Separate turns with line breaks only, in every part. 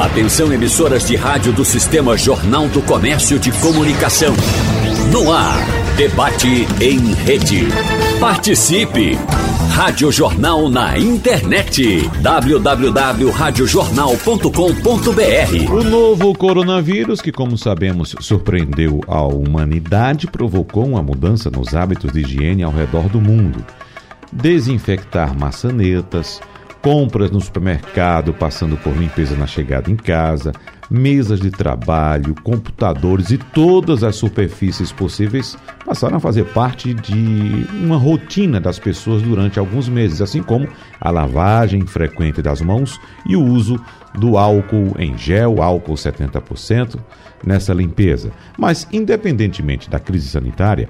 Atenção emissoras de rádio do Sistema Jornal do Comércio de Comunicação. No ar, debate em rede. Participe! Rádio Jornal na internet. www.radiojornal.com.br
O novo coronavírus, que como sabemos surpreendeu a humanidade, provocou uma mudança nos hábitos de higiene ao redor do mundo. Desinfectar maçanetas, compras no supermercado, passando por limpeza na chegada em casa, mesas de trabalho, computadores e todas as superfícies possíveis passaram a fazer parte de uma rotina das pessoas durante alguns meses, assim como a lavagem frequente das mãos e o uso do álcool em gel, álcool 70%, nessa limpeza. Mas, independentemente da crise sanitária,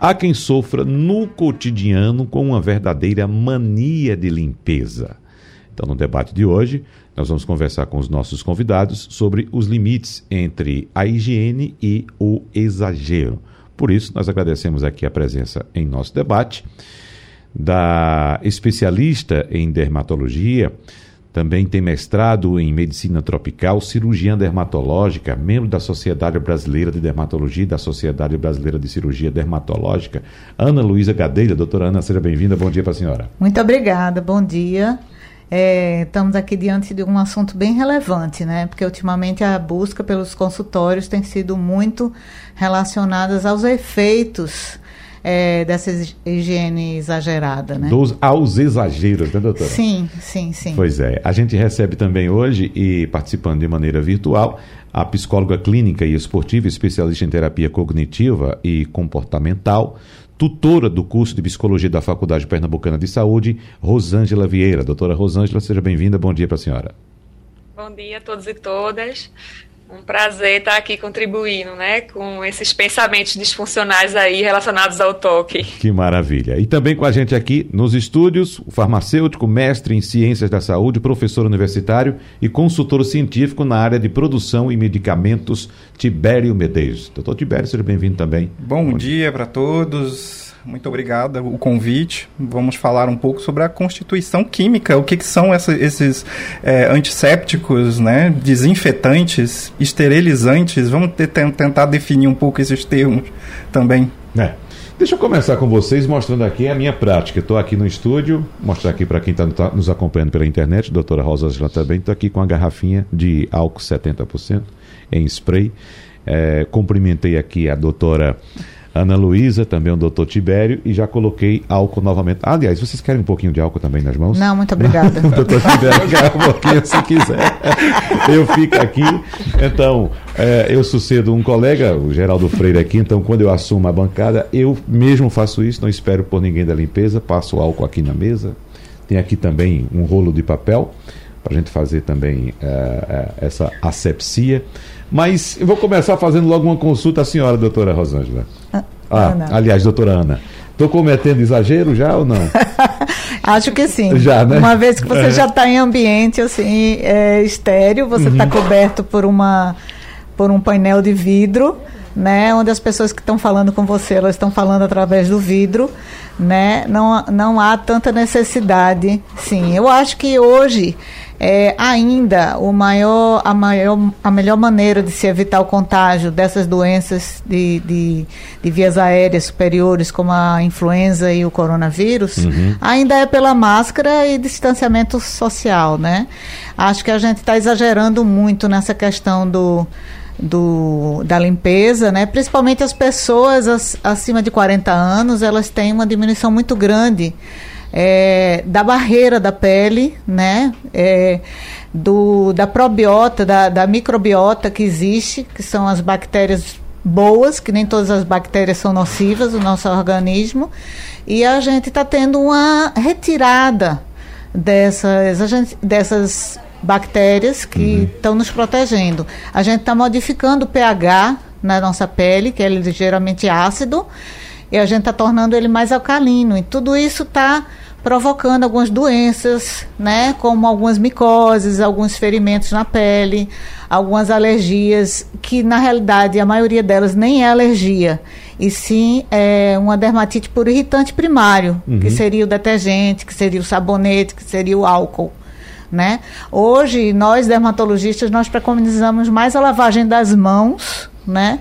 há quem sofra no cotidiano com uma verdadeira mania de limpeza. Então, no debate de hoje, nós vamos conversar com os nossos convidados sobre os limites entre a higiene e o exagero. Por isso, nós agradecemos aqui a presença em nosso debate da especialista em dermatologia, também tem mestrado em medicina tropical, cirurgiã dermatológica, membro da Sociedade Brasileira de Dermatologia e da Sociedade Brasileira de Cirurgia Dermatológica, Ana Luísa Gadeira. Doutora Ana, seja bem-vinda. Bom dia para a senhora.
Muito obrigada. Bom dia. É, estamos aqui diante de um assunto bem relevante, né? Porque ultimamente a busca pelos consultórios tem sido muito relacionada aos efeitos é, dessa higiene exagerada, né?
Dos, aos exageros, né, doutora?
Sim, sim, sim.
Pois é. A gente recebe também hoje, e participando de maneira virtual, a psicóloga clínica e esportiva, especialista em terapia cognitiva e comportamental, tutora do curso de Psicologia da Faculdade Pernambucana de Saúde, Rosângela Vieira. Doutora Rosângela, seja bem-vinda. Bom dia para a senhora.
Bom dia a todos e todas. Um prazer estar aqui contribuindo, né, com esses pensamentos disfuncionais aí relacionados ao toque.
Que maravilha. E também com a gente aqui nos estúdios, o farmacêutico, mestre em ciências da saúde, professor universitário e consultor científico na área de produção e medicamentos, Tibério Medeiros. Doutor Tibério, seja bem-vindo também.
Bom, Bom dia, dia para todos muito obrigada o convite. Vamos falar um pouco sobre a constituição química, o que, que são essa, esses é, antissépticos, né, desinfetantes, esterilizantes. Vamos ter, tentar definir um pouco esses termos também.
É. Deixa eu começar com vocês mostrando aqui a minha prática. Estou aqui no estúdio, mostrar aqui para quem está tá nos acompanhando pela internet, doutora Rosa Angela também, estou aqui com a garrafinha de álcool 70% em spray. É, cumprimentei aqui a doutora Ana Luísa, também o doutor Tibério, e já coloquei álcool novamente. aliás, vocês querem um pouquinho de álcool também nas mãos?
Não, muito obrigada.
doutor Tibério quer um pouquinho se quiser. Eu fico aqui. Então, é, eu sucedo um colega, o Geraldo Freire aqui, então quando eu assumo a bancada, eu mesmo faço isso, não espero por ninguém da limpeza, passo o álcool aqui na mesa. Tem aqui também um rolo de papel para a gente fazer também é, é, essa asepsia. Mas eu vou começar fazendo logo uma consulta à senhora, doutora Rosângela. Ah, ah aliás, doutora Ana. Estou cometendo exagero já ou não?
Acho que sim. Já, né? Uma vez que você é. já está em ambiente assim, é, estéreo, você está uhum. coberto por, uma, por um painel de vidro, né? Onde as pessoas que estão falando com você, elas estão falando através do vidro, né? Não, não há tanta necessidade, sim. Eu acho que hoje é, ainda o maior, a, maior, a melhor maneira de se evitar o contágio dessas doenças de, de, de vias aéreas superiores, como a influenza e o coronavírus, uhum. ainda é pela máscara e distanciamento social, né? Acho que a gente está exagerando muito nessa questão do, do, da limpeza, né? Principalmente as pessoas acima de 40 anos, elas têm uma diminuição muito grande é, da barreira da pele, né? É, do, da probiota, da, da microbiota que existe, que são as bactérias boas, que nem todas as bactérias são nocivas no nosso organismo, e a gente está tendo uma retirada dessas, gente, dessas bactérias que estão uhum. nos protegendo. A gente está modificando o pH na nossa pele, que é ligeiramente ácido, e a gente está tornando ele mais alcalino. E tudo isso está provocando algumas doenças, né, como algumas micoses, alguns ferimentos na pele, algumas alergias, que na realidade a maioria delas nem é alergia, e sim é uma dermatite por irritante primário, uhum. que seria o detergente, que seria o sabonete, que seria o álcool. né? Hoje, nós dermatologistas, nós preconizamos mais a lavagem das mãos, né?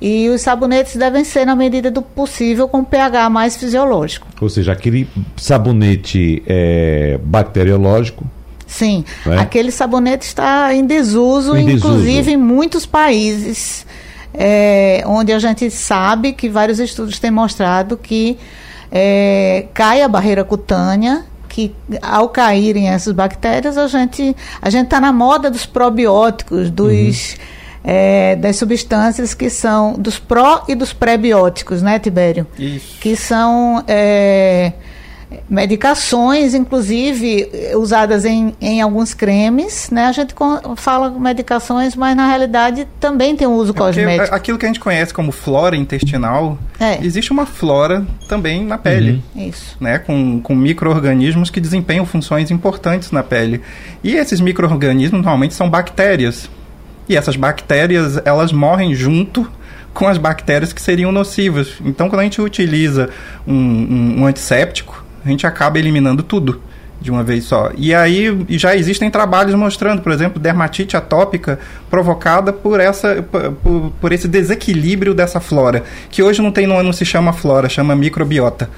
E os sabonetes devem ser, na medida do possível, com pH mais fisiológico.
Ou seja, aquele sabonete é, bacteriológico.
Sim, é? aquele sabonete está em desuso, em inclusive desuso. em muitos países, é, onde a gente sabe que vários estudos têm mostrado que é, cai a barreira cutânea que ao caírem essas bactérias a gente a gente está na moda dos probióticos dos uhum é, das substâncias que são dos pró e dos pré-bióticos, né, Tibério?
Isso.
Que são é, medicações, inclusive usadas em, em alguns cremes, né? A gente fala medicações, mas na realidade também tem um uso é cosmético.
Aquilo que a gente conhece como flora intestinal, é. existe uma flora também na pele.
Uhum. Isso.
Né? Com, com micro-organismos que desempenham funções importantes na pele. E esses micro-organismos normalmente são bactérias. E essas bactérias, elas morrem junto com as bactérias que seriam nocivas. Então, quando a gente utiliza um, um, um antisséptico, a gente acaba eliminando tudo de uma vez só. E aí já existem trabalhos mostrando, por exemplo, dermatite atópica provocada por essa por, por esse desequilíbrio dessa flora, que hoje não tem não se chama flora, chama microbiota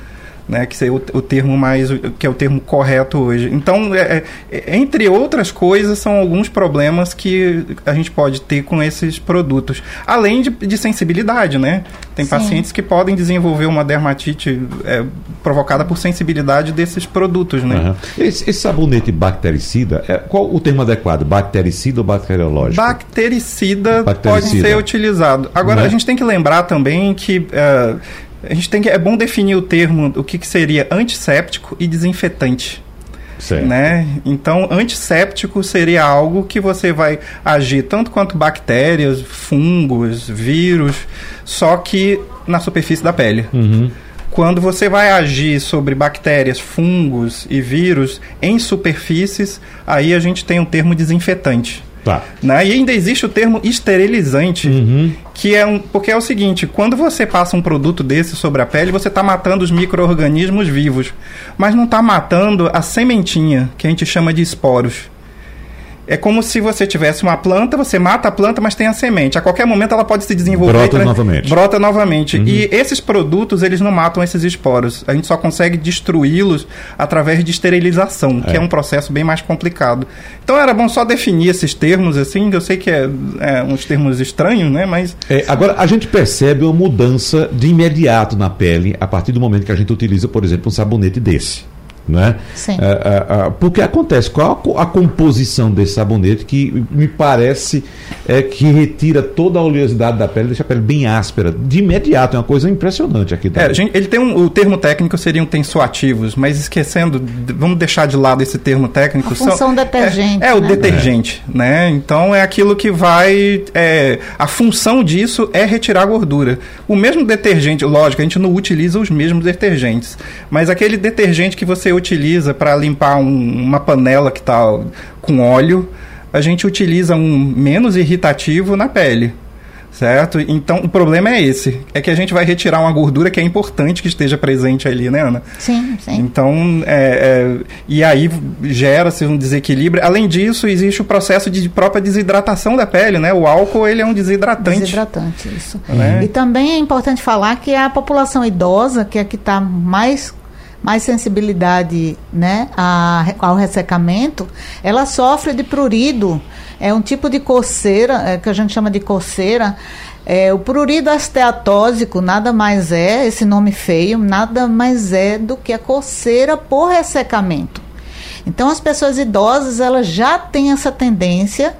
né, que seria o, o, termo mais que é o termo correto hoje. Então, é, é, entre outras coisas, são alguns problemas que a gente pode ter com esses produtos, além de, de sensibilidade, né? Tem Sim. pacientes que podem desenvolver uma dermatite é, provocada por sensibilidade desses produtos, né? Uhum.
Esse, esse, sabonete bactericida, é, qual o termo adequado? Bactericida ou bacteriológico?
Bactericida, bactericida. pode ser utilizado. Agora, uhum. a gente tem que lembrar também que é, a gente tem que é bom definir o termo o que, que seria antisséptico e desinfetante. Certo. Né? Então, antisséptico seria algo que você vai agir tanto quanto bactérias, fungos, vírus, só que na superfície da pele.
Uhum.
Quando você vai agir sobre bactérias, fungos e vírus em superfícies, aí a gente tem um termo desinfetante.
Tá.
Né? E ainda existe o termo esterilizante,
uhum.
que é um. Porque é o seguinte: quando você passa um produto desse sobre a pele, você está matando os micro-organismos vivos, mas não está matando a sementinha, que a gente chama de esporos. É como se você tivesse uma planta, você mata a planta, mas tem a semente. A qualquer momento ela pode se desenvolver.
Brota e, novamente.
Brota novamente. Uhum. E esses produtos, eles não matam esses esporos. A gente só consegue destruí-los através de esterilização, que é. é um processo bem mais complicado. Então era bom só definir esses termos, assim, eu sei que é, é uns termos estranhos, né? Mas.
É, agora, a gente percebe uma mudança de imediato na pele a partir do momento que a gente utiliza, por exemplo, um sabonete desse. Né?
Sim.
É, é, é, porque acontece, qual a, a, composição desse sabonete que me parece é, que retira toda a oleosidade da pele, deixa a pele bem áspera, de imediato, é uma coisa impressionante aqui.
É, gente, ele tem um, o termo técnico seriam tensoativos, mas esquecendo, vamos deixar de lado esse termo técnico.
A função são, detergente.
É, é o né? detergente, né? Então é aquilo que vai, é, a função disso é retirar a gordura. O mesmo detergente, lógico, a gente não utiliza os mesmos detergentes, mas aquele detergente que você utiliza para limpar um, uma panela que está com óleo, a gente utiliza um menos irritativo na pele. Certo? Então, o problema é esse. É que a gente vai retirar uma gordura que é importante que esteja presente ali, né, Ana?
Sim, sim.
Então, é, é, e aí gera-se um desequilíbrio. Além disso, existe o processo de própria desidratação da pele, né? O álcool, ele é um desidratante.
Desidratante, isso. Né? E também é importante falar que a população idosa, que é a que está mais mais sensibilidade né, a, ao ressecamento, ela sofre de prurido. É um tipo de coceira, é, que a gente chama de coceira. É, o prurido esteatósico nada mais é, esse nome feio, nada mais é do que a coceira por ressecamento. Então, as pessoas idosas, elas já têm essa tendência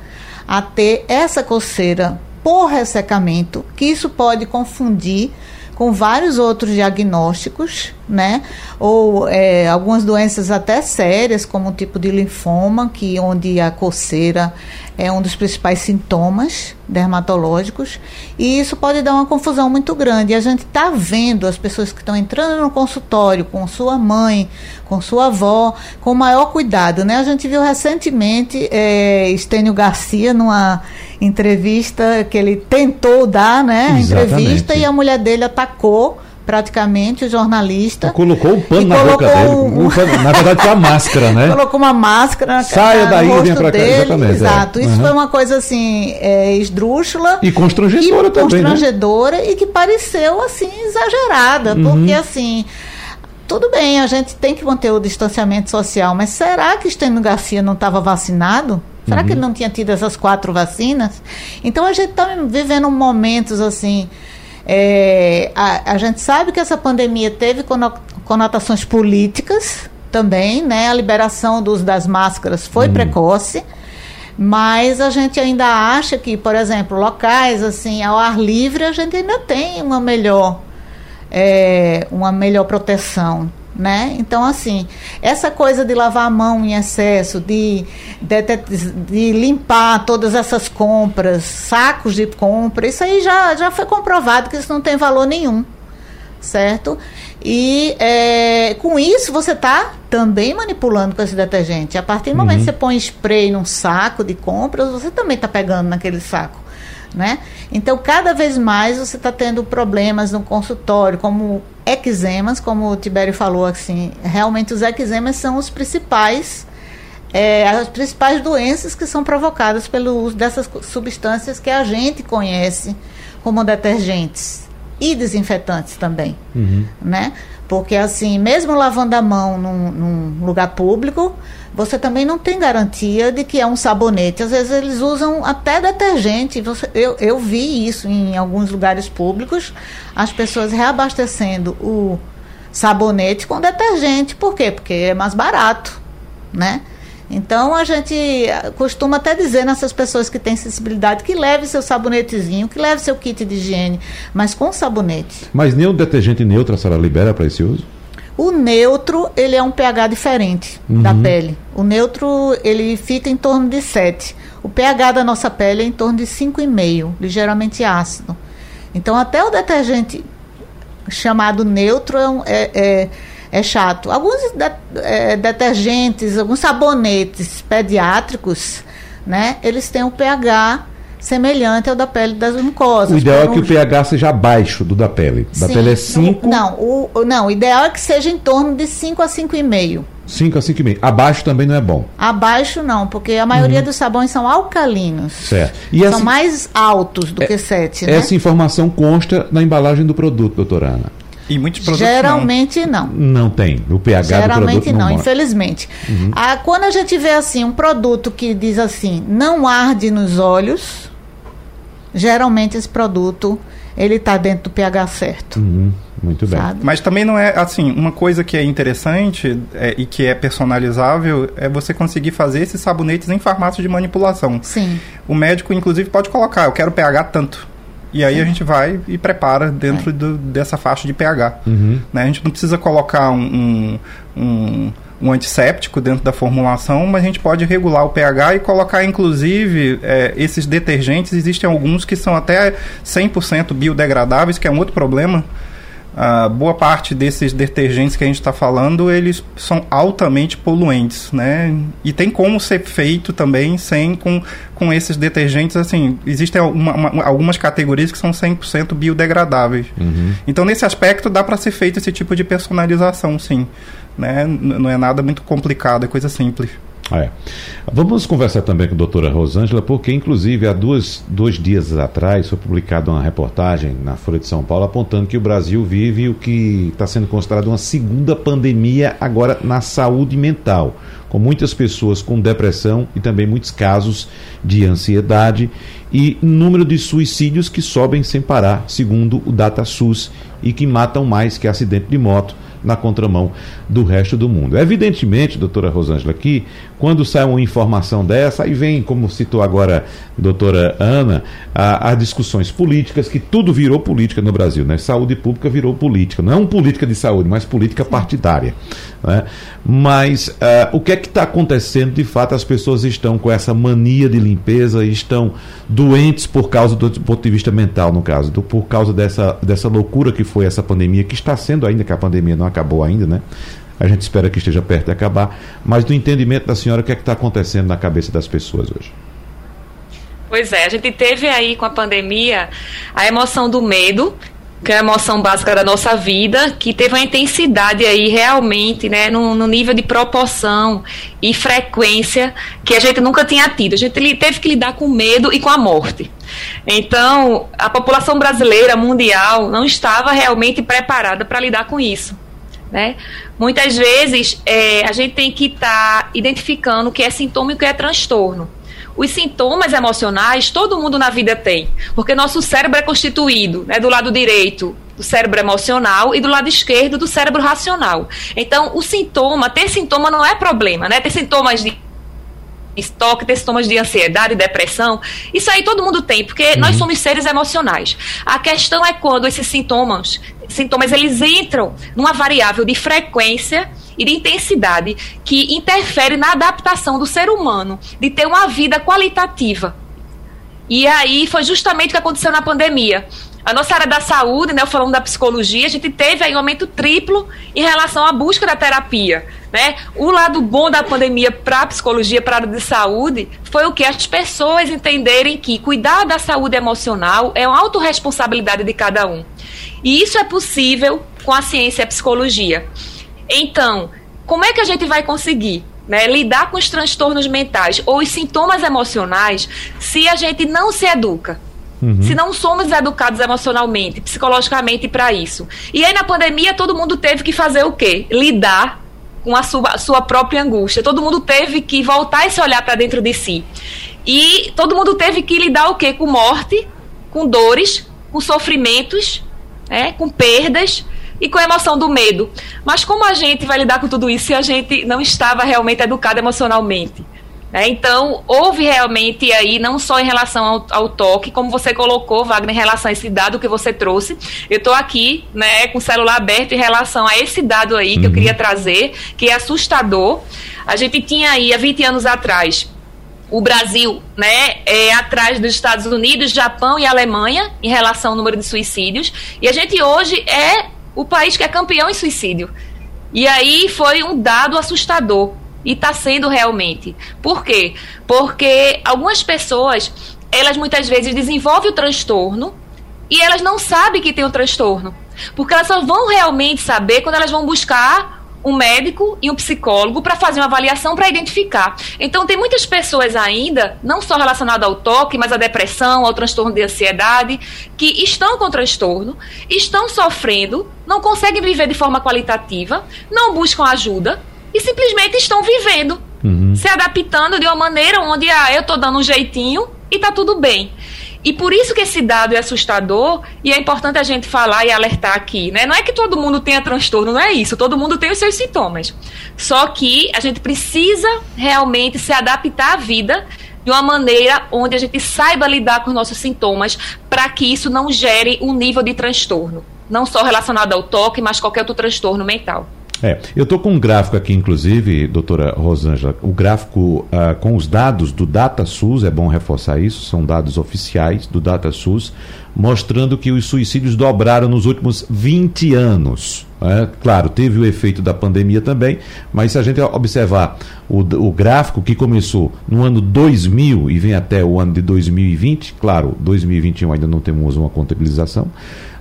a ter essa coceira por ressecamento, que isso pode confundir com vários outros diagnósticos, né? Ou é, algumas doenças até sérias, como o tipo de linfoma, que onde a coceira é um dos principais sintomas dermatológicos, e isso pode dar uma confusão muito grande. E a gente está vendo as pessoas que estão entrando no consultório com sua mãe, com sua avó, com maior cuidado. Né? A gente viu recentemente é, Estênio Garcia numa entrevista que ele tentou dar, né? A entrevista e a mulher dele atacou praticamente o jornalista.
colocou o pano na boca dele. Um... na verdade, foi a máscara, né?
Colocou uma máscara
Saia daí e vem pra cá. Exatamente.
É. Exato. É. Isso uhum. foi uma coisa assim, é, esdrúxula.
E constrangedora
e
também.
Né? Constrangedora né? e que pareceu assim, exagerada. Uhum. Porque assim. Tudo bem, a gente tem que manter o distanciamento social, mas será que Estênio Garcia não estava vacinado? Será uhum. que ele não tinha tido essas quatro vacinas? Então a gente está vivendo momentos assim é, a, a, gente sabe que essa pandemia teve conotações políticas também, né? A liberação dos, das máscaras foi hum. precoce, mas a gente ainda acha que, por exemplo, locais assim ao ar livre a gente ainda tem uma melhor é, uma melhor proteção né? Então, assim, essa coisa de lavar a mão em excesso, de, de, de, limpar todas essas compras, sacos de compra, isso aí já, já foi comprovado que isso não tem valor nenhum, certo? E é, com isso você está também manipulando com esse detergente. A partir do momento que uhum. você põe spray num saco de compras, você também está pegando naquele saco. Né? Então, cada vez mais você está tendo problemas no consultório, como eczemas, como o Tibério falou, assim, realmente os eczemas são os principais, é, as principais doenças que são provocadas pelo uso dessas substâncias que a gente conhece como detergentes e desinfetantes também, uhum. né? Porque assim, mesmo lavando a mão num, num, lugar público, você também não tem garantia de que é um sabonete. Às vezes eles usam até detergente. Você, eu, eu vi isso em alguns lugares públicos, as pessoas reabastecendo o sabonete com detergente. Por quê? Porque é mais barato, né? Então a gente costuma até dizer nessas pessoas que têm sensibilidade que leve seu sabonetezinho, que leve seu kit de higiene, mas com sabonete.
Mas o detergente neutro a senhora libera para esse uso?
O neutro, ele é um pH diferente uhum. da pele. O neutro, ele fica em torno de 7. O pH da nossa pele é em torno de 5,5, ligeiramente ácido. Então, até o detergente chamado neutro é, é, é é chato. Alguns de, é, detergentes, alguns sabonetes pediátricos, né? Eles têm um pH semelhante ao da pele das mucosas.
O ideal é que o pH seja abaixo do da pele. Da Sim, pele é 5.
Não, o, não, o ideal é que seja em torno de 5 a 5,5.
5 a 5,5. Abaixo também não é bom.
Abaixo não, porque a maioria uhum. dos sabões são alcalinos.
Certo.
E são essa, mais altos do é, que 7. Né?
Essa informação consta na embalagem do produto, doutora Ana.
E muitos produtos
Geralmente não.
Não, não tem. O pH
Geralmente
do produto
não, não infelizmente. Uhum. Ah, quando a gente vê assim um produto que diz assim, não arde nos olhos, geralmente esse produto ele está dentro do pH certo.
Uhum. Muito bem.
Sabe? Mas também não é assim, uma coisa que é interessante é, e que é personalizável é você conseguir fazer esses sabonetes em farmácia de manipulação.
Sim.
O médico, inclusive, pode colocar, eu quero pH tanto. E aí a gente vai e prepara dentro é. do, dessa faixa de pH. Uhum. Né? A gente não precisa colocar um, um, um, um, antisséptico dentro da formulação, mas a gente pode regular o pH e colocar, inclusive, é, esses detergentes. Existem alguns que são até 100% biodegradáveis, que é um outro problema a boa parte desses detergentes que a gente está falando, eles são altamente poluentes, né? E tem como ser feito também sem com, com esses detergentes, assim, existem uma, uma, algumas categorias que são 100% biodegradáveis. Uhum. Então, nesse aspecto, dá para ser feito esse tipo de personalização, sim. Né? Não é nada muito complicado, é coisa simples.
É. Vamos conversar também com a doutora Rosângela, porque, inclusive, há duas, dois dias atrás foi publicada uma reportagem na Folha de São Paulo apontando que o Brasil vive o que está sendo considerado uma segunda pandemia agora na saúde mental, com muitas pessoas com depressão e também muitos casos de ansiedade e número de suicídios que sobem sem parar, segundo o DataSUS, e que matam mais que acidente de moto na contramão do resto do mundo. Evidentemente, doutora Rosângela, que quando sai uma informação dessa, aí vem, como citou agora a doutora Ana, as discussões políticas, que tudo virou política no Brasil, né? Saúde pública virou política. Não é uma política de saúde, mas política partidária. Né? Mas uh, o que é que está acontecendo de fato? As pessoas estão com essa mania de limpeza, estão doentes por causa do, do ponto de vista mental, no caso, do, por causa dessa, dessa loucura que foi essa pandemia, que está sendo ainda que a pandemia não acabou ainda, né? A gente espera que esteja perto de acabar. Mas do entendimento da senhora, o que é que está acontecendo na cabeça das pessoas hoje?
Pois é, a gente teve aí com a pandemia a emoção do medo, que é a emoção básica da nossa vida, que teve uma intensidade aí realmente, né, no, no, nível de proporção e frequência que a gente nunca tinha tido. A gente teve que lidar com medo e com a morte. Então, a população brasileira, mundial, não estava realmente preparada para lidar com isso. Né? Muitas vezes é, a gente tem que estar tá identificando o que é sintoma e o que é transtorno. Os sintomas emocionais todo mundo na vida tem, porque nosso cérebro é constituído né, do lado direito do cérebro emocional e do lado esquerdo do cérebro racional. Então, o sintoma, ter sintoma não é problema, né? Ter sintomas de estoque, ter sintomas de ansiedade, depressão, isso aí todo mundo tem, porque uhum. nós somos seres emocionais. A questão é quando esses sintomas, sintomas eles entram numa variável de frequência e de intensidade que interfere na adaptação do ser humano de ter uma vida qualitativa. E aí foi justamente o que aconteceu na pandemia. A nossa área da saúde, né, falando da psicologia, a gente teve aí um aumento triplo em relação à busca da terapia. Né? O lado bom da pandemia para a psicologia, para a área de saúde, foi o que? As pessoas entenderem que cuidar da saúde emocional é uma autorresponsabilidade de cada um. E isso é possível com a ciência e a psicologia. Então, como é que a gente vai conseguir né, lidar com os transtornos mentais ou os sintomas emocionais se a gente não se educa? Uhum. Se não somos educados emocionalmente, psicologicamente para isso. E aí na pandemia todo mundo teve que fazer o quê? Lidar com a sua, sua própria angústia. Todo mundo teve que voltar esse olhar para dentro de si. E todo mundo teve que lidar o quê? Com morte, com dores, com sofrimentos, né? com perdas e com a emoção do medo. Mas como a gente vai lidar com tudo isso se a gente não estava realmente educado emocionalmente? É, então, houve realmente aí, não só em relação ao, ao, toque, como você colocou, Wagner, em relação a esse dado que você trouxe. Eu estou aqui né, com o celular aberto em relação a esse dado aí que uhum. eu queria trazer, que é assustador. A gente tinha aí, há 20 anos atrás, o Brasil, né, é atrás dos Estados Unidos, Japão e Alemanha em relação ao número de suicídios. E a gente hoje é o país que é campeão em suicídio. E aí foi um dado assustador. E está sendo realmente. Por quê? Porque algumas pessoas, elas muitas vezes desenvolvem o transtorno e elas não sabem que tem o transtorno. Porque elas só vão realmente saber quando elas vão buscar um médico e um psicólogo para fazer uma avaliação para identificar. Então, tem muitas pessoas ainda, não só relacionadas ao toque, mas à depressão, ao transtorno de ansiedade, que estão com transtorno, estão sofrendo, não conseguem viver de forma qualitativa, não buscam ajuda e simplesmente estão vivendo, uhum. se adaptando de uma maneira onde ah, eu estou dando um jeitinho e está tudo bem. E por isso que esse dado é assustador e é importante a gente falar e alertar aqui, né? Não é que todo mundo tenha transtorno, não é isso. Todo mundo tem os seus sintomas. Só que a gente precisa realmente se adaptar à vida de uma maneira onde a gente saiba lidar com os nossos sintomas para que isso não gere um nível de transtorno, não só relacionado ao toque, mas qualquer outro transtorno mental.
É, eu estou com um gráfico aqui, inclusive, doutora Rosângela, o gráfico uh, com os dados do DataSUS, é bom reforçar isso, são dados oficiais do DataSUS, mostrando que os suicídios dobraram nos últimos 20 anos. É, claro, teve o efeito da pandemia também, mas se a gente observar o, o, gráfico que começou no ano 2000 e vem até o ano de 2020, claro, 2021 ainda não temos uma contabilização,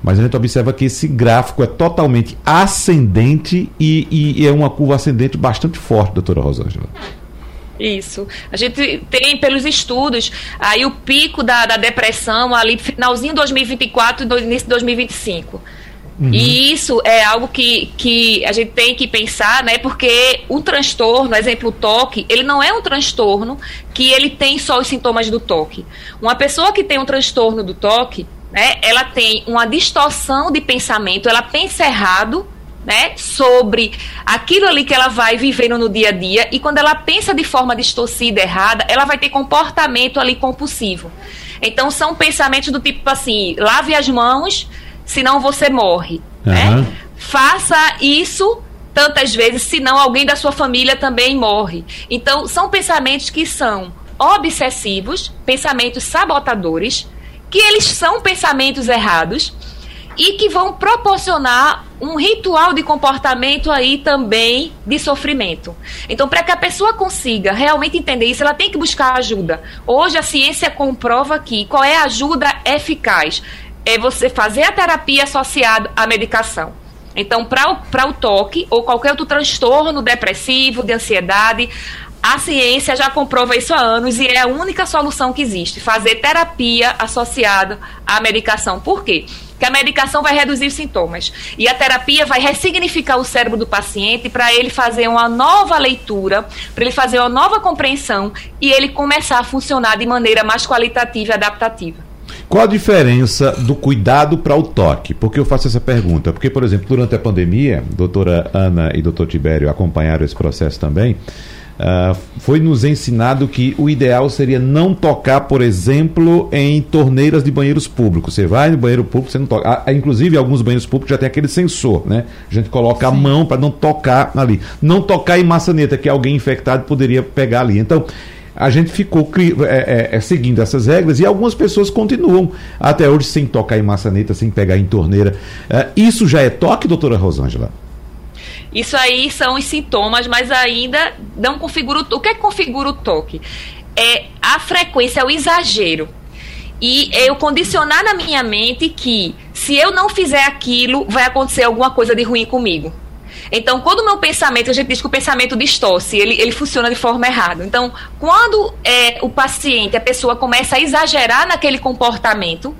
mas a gente observa que esse gráfico é totalmente ascendente e, e é uma curva ascendente bastante forte, doutora Rosângela.
Isso. A gente tem, pelos estudos, aí o pico da, da depressão ali finalzinho de 2024 e início de 2025. Uhum. E isso é algo que, que a gente tem que pensar, né? Porque o transtorno, exemplo, o toque, ele não é um transtorno que ele tem só os sintomas do toque. Uma pessoa que tem um transtorno do toque, né, ela tem uma distorção de pensamento, ela pensa errado, né, sobre aquilo ali que ela vai vivendo no dia a dia e quando ela pensa de forma distorcida, errada, ela vai ter comportamento ali compulsivo. Então são pensamentos do tipo assim, lave as mãos, senão você morre, uhum. né? Faça isso tantas vezes, senão alguém da sua família também morre. Então são pensamentos que são obsessivos, pensamentos sabotadores, que eles são pensamentos errados e que vão proporcionar um ritual de comportamento aí também de sofrimento. Então, para que a pessoa consiga realmente entender isso, ela tem que buscar ajuda. Hoje a ciência comprova que qual é a ajuda eficaz? é você fazer a terapia associada à medicação. Então, para o toque ou qualquer outro transtorno depressivo, de ansiedade, a ciência já comprova isso há anos e é a única solução que existe: fazer terapia associada à medicação. Por quê? Porque a medicação vai reduzir os sintomas e a terapia vai ressignificar o cérebro do paciente para ele fazer uma nova leitura, para ele fazer uma nova compreensão e ele começar a funcionar de maneira mais qualitativa e adaptativa.
Qual a diferença do cuidado para o toque? Por que eu faço essa pergunta? Porque, por exemplo, durante a pandemia, doutora Ana e doutor Tibério acompanharam esse processo também. Uh, foi nos ensinado que o ideal seria não tocar, por exemplo, em torneiras de banheiros públicos. Você vai no banheiro público, você não toca. Ah, inclusive, alguns banheiros públicos já tem aquele sensor, né? A gente coloca Sim. a mão para não tocar ali. Não tocar em maçaneta, que alguém infectado poderia pegar ali. Então, a gente ficou é, é, é, seguindo essas regras e algumas pessoas continuam até hoje sem tocar em maçaneta, sem pegar em torneira. É, isso já é toque, doutora Rosângela?
Isso aí são os sintomas, mas ainda não configura o, o que é que configura o toque? É a frequência, é o exagero. E eu condicionar na minha mente que se eu não fizer aquilo, vai acontecer alguma coisa de ruim comigo. Então, quando o meu pensamento, a gente diz que o pensamento distorce, ele, ele funciona de forma errada. Então, quando é, o paciente, a pessoa começa a exagerar naquele comportamento,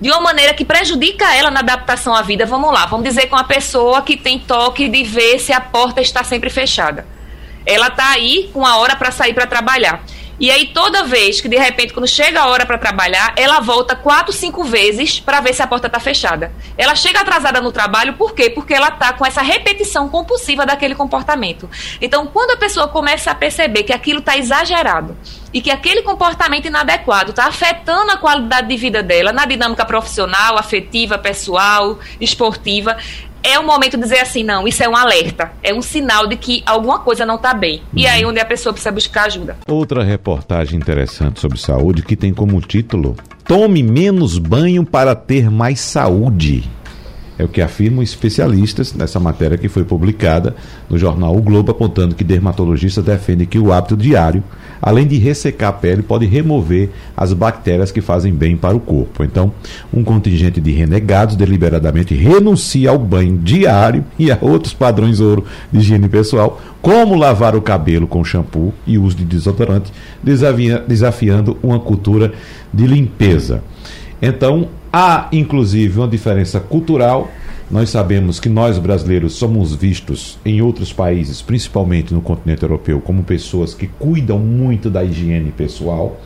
de uma maneira que prejudica ela na adaptação à vida. Vamos lá, vamos dizer com a pessoa que tem toque de ver se a porta está sempre fechada. Ela está aí com a hora para sair para trabalhar. E aí, toda vez que de repente, quando chega a hora para trabalhar, ela volta quatro, cinco vezes para ver se a porta está fechada. Ela chega atrasada no trabalho, por quê? Porque ela está com essa repetição compulsiva daquele comportamento. Então, quando a pessoa começa a perceber que aquilo está exagerado e que aquele comportamento inadequado está afetando a qualidade de vida dela na dinâmica profissional, afetiva, pessoal, esportiva, é o momento de dizer assim, não, isso é um alerta, é um sinal de que alguma coisa não está bem. E aí onde a pessoa precisa buscar ajuda.
Outra reportagem interessante sobre saúde que tem como título Tome menos banho para ter mais saúde. É o que afirmam especialistas nessa matéria que foi publicada no jornal O Globo, apontando que dermatologistas defendem que o hábito diário além de ressecar a pele, pode remover as bactérias que fazem bem para o corpo. Então, um contingente de renegados deliberadamente renuncia ao banho diário e a outros padrões ouro de higiene pessoal, como lavar o cabelo com shampoo e uso de desodorante, desafiando uma cultura de limpeza. Então, há inclusive uma diferença cultural nós sabemos que nós brasileiros somos vistos em outros países, principalmente no continente europeu, como pessoas que cuidam muito da higiene pessoal.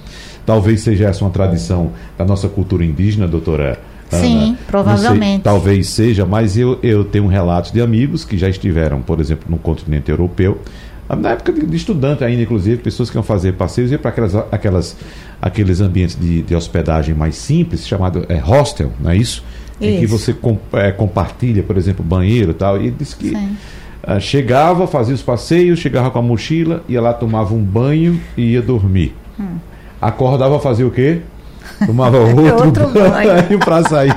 Talvez seja essa uma tradição da nossa cultura indígena, doutora
Ana. Sim, provavelmente. Sei,
talvez seja, mas eu, eu tenho relatos de amigos que já estiveram, por exemplo, no continente europeu, na época de, de estudante ainda, inclusive, pessoas que iam fazer passeios e para aquelas, aquelas, aqueles ambientes de, de hospedagem mais simples, chamado é, hostel, não é isso? em que você com, é, compartilha, por exemplo, banheiro e tal. E disse que uh, chegava, fazia os passeios, chegava com a mochila, ia lá, tomava um banho e ia dormir. Hum. Acordava, fazia o quê? Tomava outro, outro banho para sair.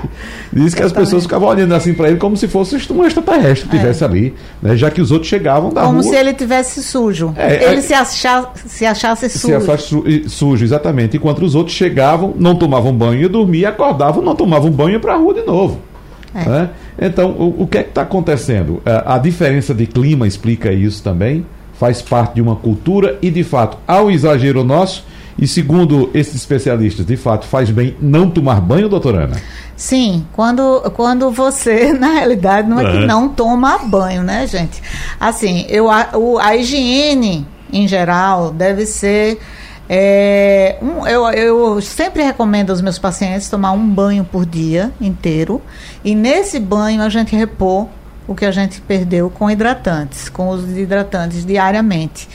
Diz que as pessoas ficavam olhando assim para ele como se fosse um extraterrestre que estivesse é. ali, né? já que os outros chegavam da
como
rua.
Como se ele tivesse sujo. É, ele é, se, achar, se achasse sujo. Se achasse
sujo, exatamente. Enquanto os outros chegavam, não tomavam banho e dormiam, acordavam, não tomavam banho e para a rua de novo. É. Né? Então, o, o, que é que está acontecendo? A, é, a diferença de clima explica isso também, faz parte de uma cultura e, de fato, ao exagero nosso, e segundo esses especialistas, de fato, faz bem não tomar banho, doutora Ana?
Sim, quando, quando você, na realidade, não é, que não toma banho, né, gente? Assim, eu, a, o, a higiene, em geral, deve ser. É, um, eu, eu sempre recomendo aos meus pacientes tomar um banho por dia inteiro. E nesse banho a gente repor o que a gente perdeu com hidratantes, com os hidratantes diariamente.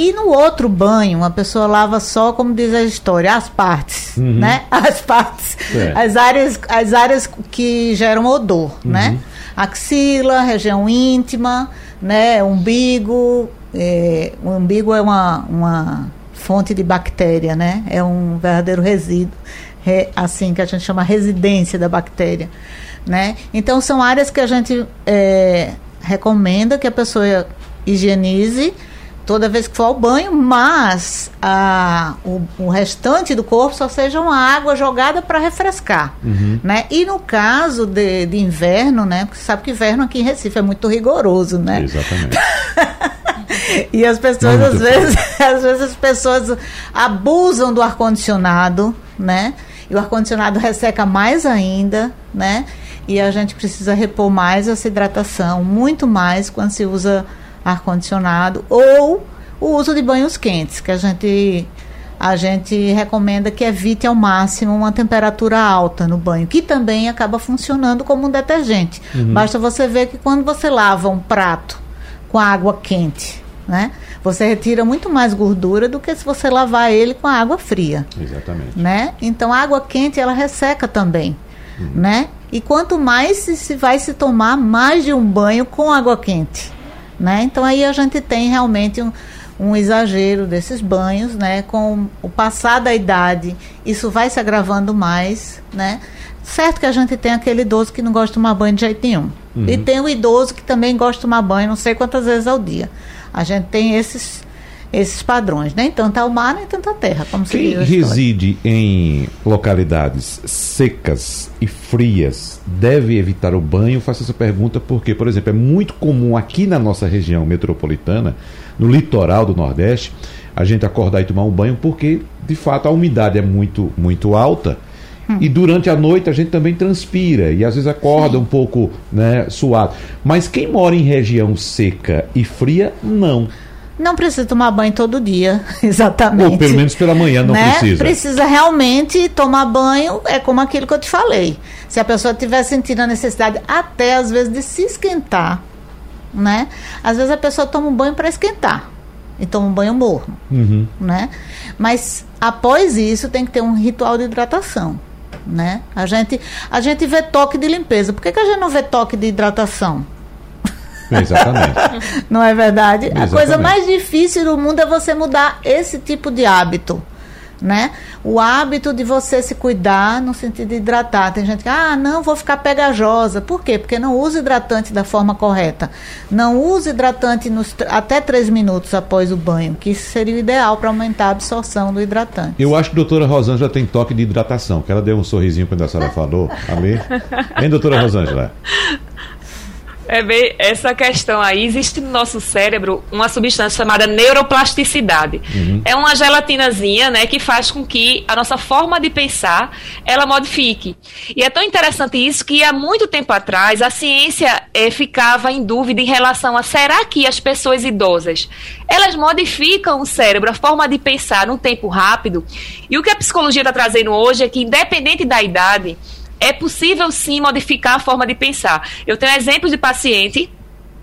E no outro banho, a pessoa lava só, como diz a história, as partes, uhum. né? As partes, é. as áreas, as áreas que geram odor, uhum. né? Axila, região íntima, né? Umbigo, é, o umbigo é uma, uma fonte de bactéria, né? É um verdadeiro resíduo, é, assim que a gente chama residência da bactéria, né? Então são áreas que a gente é, recomenda que a pessoa higienize toda vez que for ao banho, mas a, o, o restante do corpo só seja uma água jogada para refrescar. Uhum. Né? E no caso de, de inverno, né? Porque você sabe que inverno aqui em Recife é muito rigoroso, né?
Exatamente.
e as pessoas, muito às vezes, às vezes as pessoas abusam do ar-condicionado, né? E o ar-condicionado resseca mais ainda, né? E a gente precisa repor mais essa hidratação, muito mais quando se usa ar-condicionado ou o uso de banhos quentes, que a gente a gente recomenda que evite ao máximo uma temperatura alta no banho, que também acaba funcionando como um detergente. Uhum. Basta você ver que quando você lava um prato com água quente, né? Você retira muito mais gordura do que se você lavar ele com água fria.
Exatamente.
Né? Então a água quente ela resseca também, uhum. né? E quanto mais se, se vai se tomar mais de um banho com água quente, né? Então aí a gente tem realmente um, um exagero desses banhos, né? Com o passar da idade, isso vai se agravando mais, né? Certo que a gente tem aquele idoso que não gosta de tomar banho de jeito nenhum. Uhum. E tem o idoso que também gosta de tomar banho não sei quantas vezes ao dia. A gente tem esses esses padrões, nem tanto ao mar, nem tanto à terra. Como
Quem reside em localidades secas e frias deve evitar o banho? Faço essa pergunta porque, por exemplo, é muito comum aqui na nossa região metropolitana, no litoral do Nordeste, a gente acordar e tomar um banho porque, de fato, a umidade é muito, muito alta. Hum. E durante a noite a gente também transpira e às vezes acorda Sim. um pouco né, suado. Mas quem mora em região seca e fria, não.
Não precisa tomar banho todo dia, exatamente.
Ou pelo menos pela manhã não né? precisa.
Precisa realmente tomar banho, é como aquilo que eu te falei. Se a pessoa estiver sentindo a necessidade até às vezes de se esquentar, né? Às vezes a pessoa toma um banho para esquentar e toma um banho morno, uhum. né? Mas após isso tem que ter um ritual de hidratação, né? A gente a gente vê toque de limpeza. Por que, que a gente não vê toque de hidratação?
Exatamente.
Não é verdade? Exatamente. A coisa mais difícil do mundo é você mudar esse tipo de hábito. Né? O hábito de você se cuidar no sentido de hidratar. Tem gente que, ah, não, vou ficar pegajosa. Por quê? Porque não usa hidratante da forma correta. Não use hidratante nos, até 3 minutos após o banho, que isso seria o ideal para aumentar a absorção do hidratante.
Eu acho que a doutora Rosângela tem toque de hidratação, que ela deu um sorrisinho quando a senhora falou. Amém? Hein, doutora Rosângela?
É bem, essa questão aí, existe no nosso cérebro uma substância chamada neuroplasticidade. Uhum. É uma gelatinazinha, né, que faz com que a nossa forma de pensar, ela modifique. E é tão interessante isso que há muito tempo atrás a ciência é, ficava em dúvida em relação a será que as pessoas idosas, elas modificam o cérebro, a forma de pensar num tempo rápido. E o que a psicologia está trazendo hoje é que independente da idade, é possível sim modificar a forma de pensar. Eu tenho exemplos de paciente,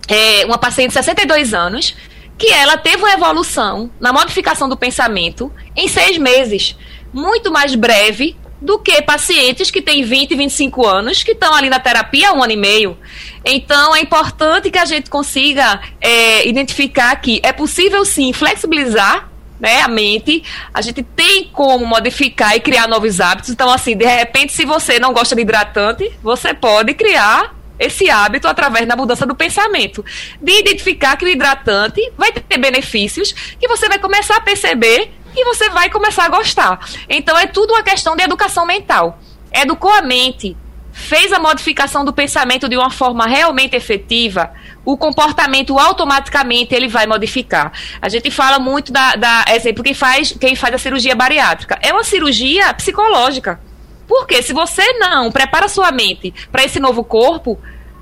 é, uma paciente de 62 anos, que ela teve uma evolução na modificação do pensamento em seis meses, muito mais breve do que pacientes que têm 20, 25 anos, que estão ali na terapia há um ano e meio. Então, é importante que a gente consiga é, identificar que é possível sim flexibilizar né, a mente, a gente tem como modificar e criar novos hábitos. Então, assim, de repente, se você não gosta de hidratante, você pode criar esse hábito através da mudança do pensamento, de identificar que o hidratante vai ter benefícios que você vai começar a perceber e você vai começar a gostar. Então, é tudo uma questão de educação mental. Educou a mente, fez a modificação do pensamento de uma forma realmente efetiva, o comportamento automaticamente ele vai modificar. A gente fala muito da, da exemplo quem faz quem faz a cirurgia bariátrica é uma cirurgia psicológica. Porque se você não prepara sua mente para esse novo corpo,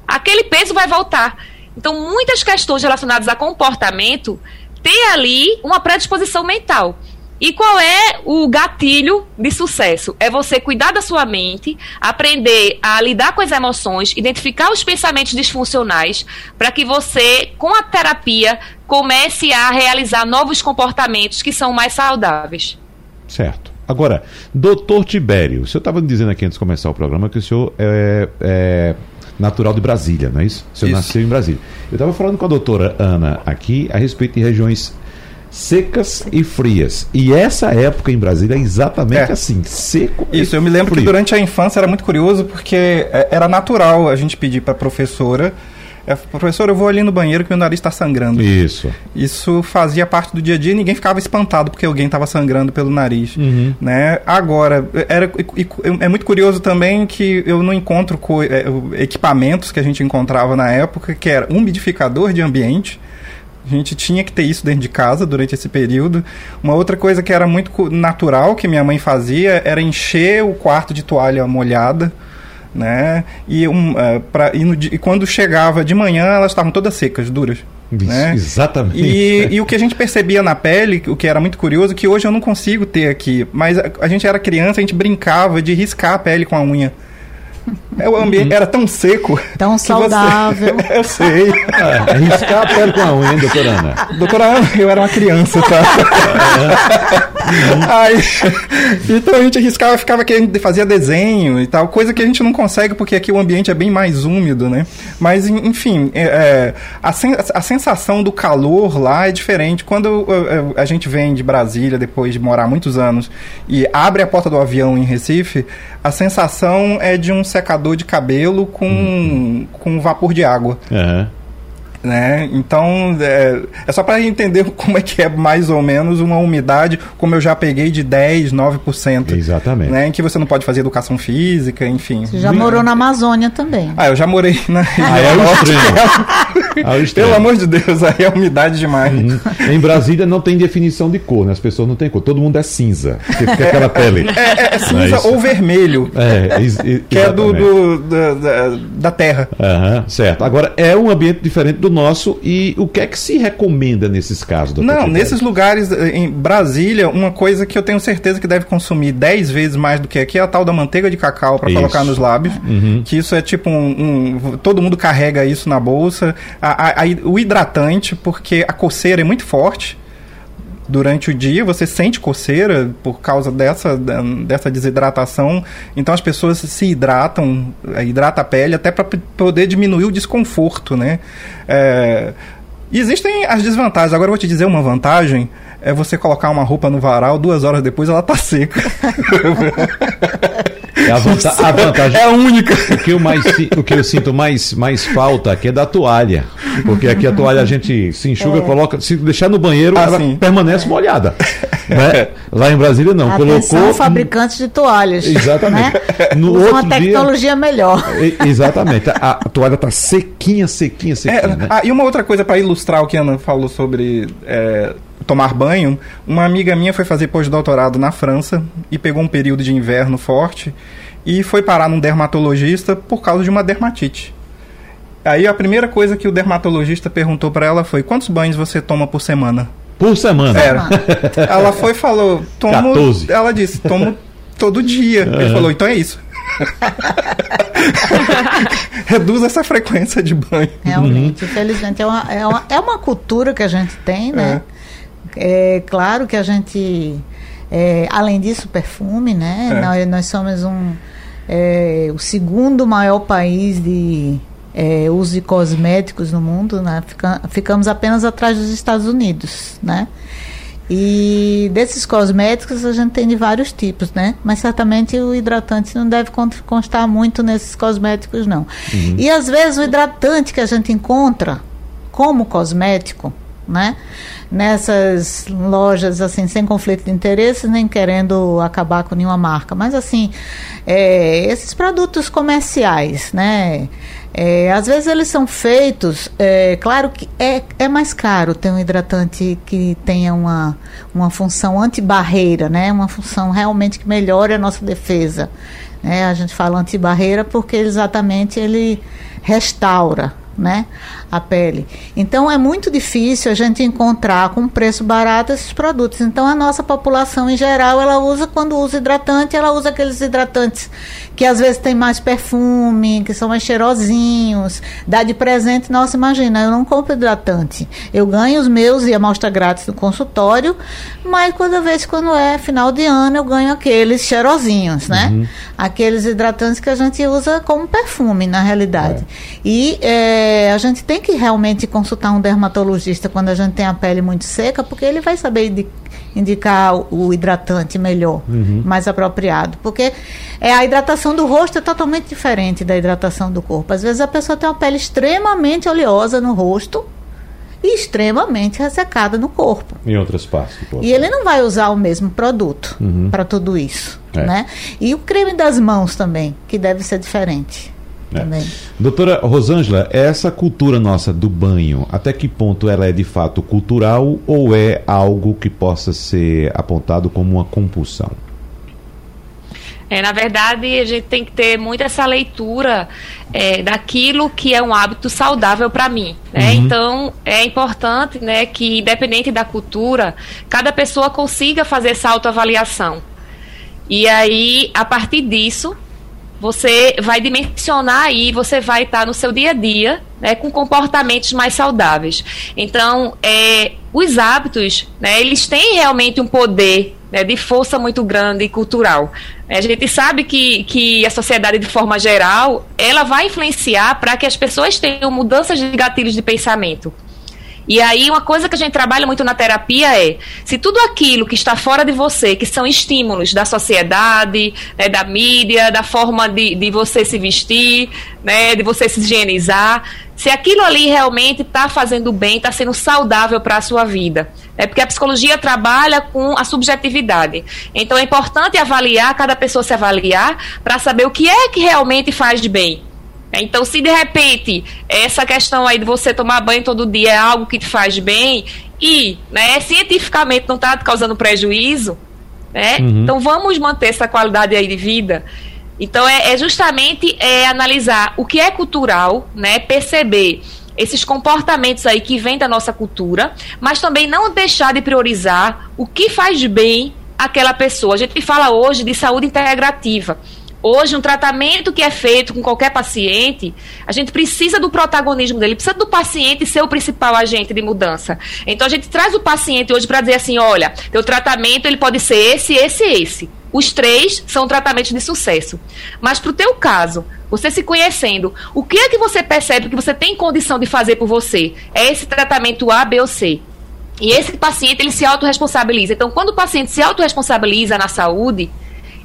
aquele peso vai voltar. Então, muitas questões relacionadas a comportamento têm ali uma predisposição mental. E qual é o gatilho de sucesso? É você cuidar da sua mente, aprender a lidar com as emoções, identificar os pensamentos disfuncionais, para que você, com a terapia, comece a realizar novos comportamentos que são mais saudáveis.
Certo. Agora, doutor Tibério, o senhor estava dizendo aqui antes de começar o programa que o senhor é, é natural de Brasília, não é isso? O senhor isso. nasceu em Brasília. Eu estava falando com a doutora Ana aqui a respeito de regiões secas e frias. E essa época em Brasília é exatamente é. assim, seco
Isso, eu me lembro frio. que durante a infância era muito curioso porque é, era natural a gente pedir para a professora É, professor, eu vou ali no banheiro que meu nariz está sangrando.
Isso.
Isso fazia parte do dia a dia e ninguém ficava espantado porque alguém estava sangrando pelo nariz. Uhum. Né? Agora, era, é muito curioso também que eu não encontro é, equipamentos que a gente encontrava na época, que era umidificador de ambiente. A gente tinha que ter isso dentro de casa durante esse período. Uma outra coisa que era muito natural que minha mãe fazia era encher o quarto de toalha molhada né? E, um, uh, pra, e, no, e, quando chegava de manhã, elas estavam todas secas, duras. Isso, né?
Exatamente.
E, e, o que a gente percebia na pele, o que era muito curioso, que hoje eu não consigo ter aqui, mas a, a gente era criança, a gente brincava de riscar a pele com a unha. É, o ambiente era tão seco.
Tão saudável.
Você... eu sei.
É, riscar a pele com a unha, hein, doutora Ana?
Doutora Ana, eu era uma criança, tá? Aí, então a gente riscava, ficava querendo, fazia desenho e tal, coisa que a gente não consegue porque aqui o ambiente é bem mais úmido, né? Mas, enfim, é, é a, sen a sensação do calor lá é diferente. Quando a gente vem de Brasília, depois de morar muitos anos, e abre a porta do avião em Recife, a sensação é de um secador de cabelo com, uhum. com vapor de água. Uhum. Né? Então, é, é só para entender como é que é mais ou menos uma umidade, como eu já peguei de 10, 9%.
Exatamente.
Né? Em que você não pode fazer educação física, enfim. Você
já morou na Amazônia também.
Ah, eu já morei na
ah, é o extremo.
É Pelo amor de Deus, aí é umidade demais. Uhum.
Em Brasília não tem definição de cor, né? As pessoas não têm cor. Todo mundo é cinza, que fica aquela pele.
É, é, é cinza é ou vermelho. É, ex que é do, do da, da, da, terra.
Uhum, certo. Agora, é um ambiente diferente do nosso e o que é que se recomenda nesses casos?
Doutor Não, nesses lugares, eh, em Brasília, uma coisa que eu tenho certeza que deve consumir 10 vezes mais do que aqui é a tal da manteiga de cacau para colocar nos lábios, uhum. que isso é tipo um, um, todo mundo carrega isso na bolsa. A, a, a, o hidratante, porque a coceira é muito forte durante o dia, você sente coceira por causa dessa, dessa desidratação. Então as pessoas se hidratam, eh, hidrata a pele até para poder diminuir o desconforto, né? É, existem as desvantagens. Agora eu vou te dizer uma vantagem. É você colocar uma roupa no varal, duas horas depois ela tá seca.
É a, vanta a, vantagem.
É a única.
O que eu, mais, o que eu sinto mais, mais falta aqui é da toalha. Porque aqui a toalha a gente se enxuga, é. coloca. Se deixar no banheiro, ah, ela permanece molhada. Né? Lá em Brasília não.
Atenção, colocou. fabricantes de toalhas.
Exatamente. Né?
No Usa outro uma tecnologia dia... melhor.
Exatamente. A, a toalha está sequinha, sequinha, sequinha. É, né?
ah, e uma outra coisa para ilustrar o que a Ana falou sobre. É, tomar banho, uma amiga minha foi fazer pós-doutorado na França e pegou um período de inverno forte e foi parar num dermatologista por causa de uma dermatite. Aí a primeira coisa que o dermatologista perguntou para ela foi: quantos banhos você toma por semana?
Por semana?
Era. ela foi e falou: tomo. 14. Ela disse: tomo todo dia. Uhum. Ele falou: então é isso. Reduz essa frequência de banho.
Realmente, uhum. infelizmente, é uma, é, uma, é uma cultura que a gente tem, né? É. É claro que a gente, é, além disso, perfume, né? É. Nós, nós, somos um, é, o segundo maior país de é, uso de cosméticos no mundo, né? Fica, ficamos apenas atrás dos Estados Unidos, né? E desses cosméticos a gente tem de vários tipos, né? Mas certamente o hidratante não deve constar muito nesses cosméticos, não. Uhum. E às vezes o hidratante que a gente encontra como cosmético, né? nessas lojas assim sem conflito de interesses nem querendo acabar com nenhuma marca mas assim é, esses produtos comerciais né é, às vezes eles são feitos é, claro que é, é mais caro ter um hidratante que tenha uma, uma função antibarreira né uma função realmente que melhore a nossa defesa né? a gente fala antibarreira porque exatamente ele restaura né, a pele. Então é muito difícil a gente encontrar com preço barato esses produtos. Então a nossa população em geral, ela usa quando usa hidratante, ela usa aqueles hidratantes que às vezes tem mais perfume, que são mais cheirosinhos, dá de presente, nossa, imagina, eu não compro hidratante. Eu ganho os meus e amostra grátis no consultório, mas toda vez quando é final de ano, eu ganho aqueles cheirosinhos, né? Uhum. Aqueles hidratantes que a gente usa como perfume, na realidade. É. E é, a gente tem que realmente consultar um dermatologista quando a gente tem a pele muito seca, porque ele vai saber indicar o, hidratante melhor, uhum. mais apropriado. Porque é, a hidratação do rosto é totalmente diferente da hidratação do corpo. Às vezes a pessoa tem uma pele extremamente oleosa no rosto e extremamente ressecada no corpo.
Em outras partes.
E ele não vai usar o mesmo produto uhum. para tudo isso. É. Né? E o creme das mãos também, que deve ser diferente. É.
Doutora Rosângela, essa cultura nossa do banho, até que ponto ela é de fato cultural ou é algo que possa ser apontado como uma compulsão?
É, na verdade, a gente tem que ter muito essa leitura é, daquilo que é um hábito saudável para mim. Né? Uhum. Então, é importante né, que, independente da cultura, cada pessoa consiga fazer essa autoavaliação. E aí, a partir disso, você vai dimensionar aí, você vai estar no seu dia a dia né, com comportamentos mais saudáveis. Então, é, os hábitos, né, eles têm realmente um poder né, de força muito grande e cultural. A gente sabe que, que a sociedade, de forma geral, ela vai influenciar para que as pessoas tenham mudanças de gatilhos de pensamento. E aí, uma coisa que a gente trabalha muito na terapia é: se tudo aquilo que está fora de você, que são estímulos da sociedade, né, da mídia, da forma de, de você se vestir, né, de você se higienizar, se aquilo ali realmente está fazendo bem, está sendo saudável para a sua vida. É porque a psicologia trabalha com a subjetividade. Então é importante avaliar, cada pessoa se avaliar, para saber o que é que realmente faz de bem. Então, se de repente essa questão aí de você tomar banho todo dia é algo que te faz bem e né, cientificamente não está causando prejuízo, né? Uhum. Então vamos manter essa qualidade aí de vida. Então é, é justamente é, analisar o que é cultural, né? Perceber esses comportamentos aí que vêm da nossa cultura, mas também não deixar de priorizar o que faz bem aquela pessoa. A gente fala hoje de saúde integrativa. Hoje, um tratamento que é feito com qualquer paciente, a gente precisa do protagonismo dele, precisa do paciente ser o principal agente de mudança. Então, a gente traz o paciente hoje para dizer assim: olha, teu tratamento ele pode ser esse, esse e esse. Os três são tratamentos de sucesso. Mas para o teu caso, você se conhecendo, o que é que você percebe que você tem condição de fazer por você? É esse tratamento A, B ou C. E esse paciente, ele se autorresponsabiliza. Então, quando o paciente se autorresponsabiliza na saúde,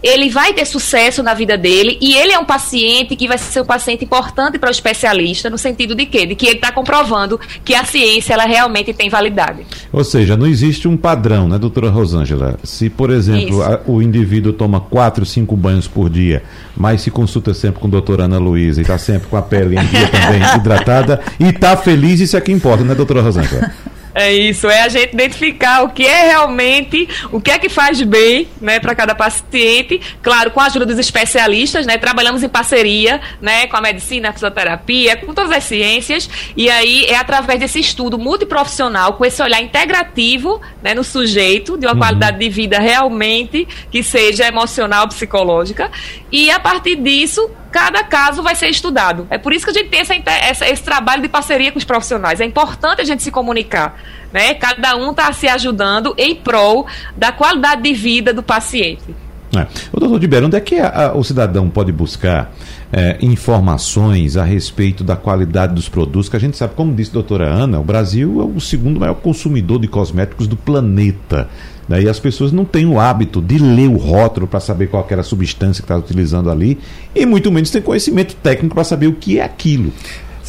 ele vai ter sucesso na vida dele e ele é um paciente que vai ser um paciente importante para o especialista no sentido de quê? De que ele está comprovando que a ciência ela realmente tem validade.
Ou seja, não existe um padrão, né, doutora Rosângela? Se, por exemplo, a, o indivíduo toma quatro, cinco banhos por dia, mas se consulta sempre com a doutora Ana Luísa e está sempre com a pele em dia também hidratada e está feliz, isso é que importa, né, doutora Rosângela?
É isso, é a gente identificar o que é realmente, o que é que faz bem, né, para cada paciente. Claro, com a ajuda dos especialistas, né, trabalhamos em parceria, né, com a medicina, a fisioterapia, com todas as ciências, e aí é através desse estudo multiprofissional, com esse olhar integrativo, né, no sujeito, de uma uhum. qualidade de vida realmente que seja emocional, psicológica, e a partir disso cada caso vai ser estudado. É por isso que a gente tem essa, esse trabalho de parceria com os profissionais. É importante a gente se comunicar. Né? Cada um está se ajudando em prol da qualidade de vida do paciente.
É. O doutor Libero, onde é que a, a, o cidadão pode buscar é, informações a respeito da qualidade dos produtos? Que a gente sabe, como disse a doutora Ana, o Brasil é o segundo maior consumidor de cosméticos do planeta. Né? E as pessoas não têm o hábito de ler o rótulo para saber qual era a substância que está utilizando ali, e muito menos tem conhecimento técnico para saber o que é aquilo.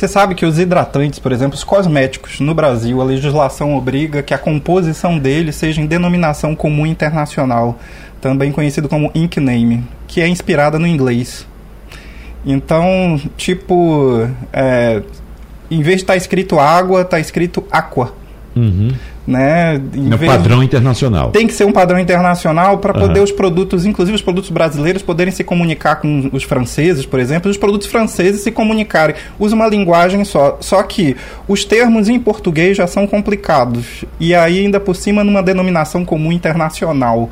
Você sabe que os hidratantes, por exemplo, os cosméticos, no Brasil, a legislação obriga que a composição deles seja em denominação comum internacional, também conhecido como ink name, que é inspirada no inglês. Então, tipo, é, em vez de estar tá escrito água, está escrito aqua.
Uhum
né?
É um padrão internacional.
Tem que ser um padrão internacional para poder uhum. os produtos, inclusive os produtos brasileiros, poderem se comunicar com os franceses, por exemplo, e os produtos franceses se comunicarem. Usa uma linguagem só. Só que os termos em português já são complicados. E aí, ainda por cima, numa denominação comum internacional.